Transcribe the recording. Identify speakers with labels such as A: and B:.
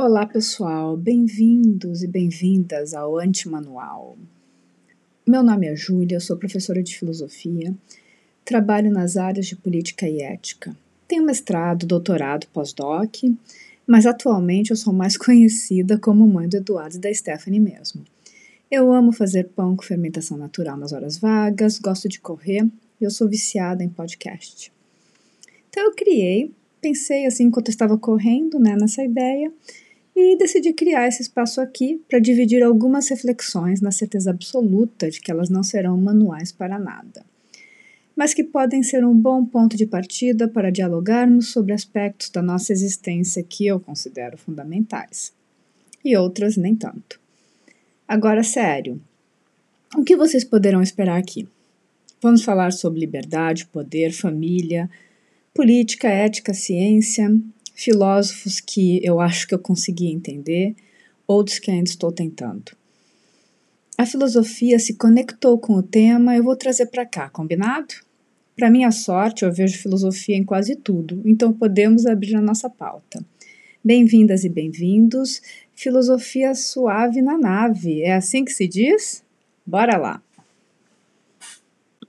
A: Olá pessoal, bem-vindos e bem-vindas ao Antimanual. Meu nome é Júlia, sou professora de filosofia, trabalho nas áreas de política e ética. Tenho mestrado, doutorado, pós-doc, mas atualmente eu sou mais conhecida como mãe do Eduardo e da Stephanie mesmo. Eu amo fazer pão com fermentação natural nas horas vagas, gosto de correr e eu sou viciada em podcast. Então eu criei, pensei assim enquanto eu estava correndo né, nessa ideia e decidi criar esse espaço aqui para dividir algumas reflexões na certeza absoluta de que elas não serão manuais para nada, mas que podem ser um bom ponto de partida para dialogarmos sobre aspectos da nossa existência que eu considero fundamentais e outras nem tanto. Agora, sério, o que vocês poderão esperar aqui? Vamos falar sobre liberdade, poder, família, política, ética, ciência, filósofos que eu acho que eu consegui entender, outros que ainda estou tentando. A filosofia se conectou com o tema, eu vou trazer para cá, combinado? Para minha sorte, eu vejo filosofia em quase tudo, então podemos abrir a nossa pauta. Bem-vindas e bem-vindos. Filosofia suave na nave, é assim que se diz? Bora lá!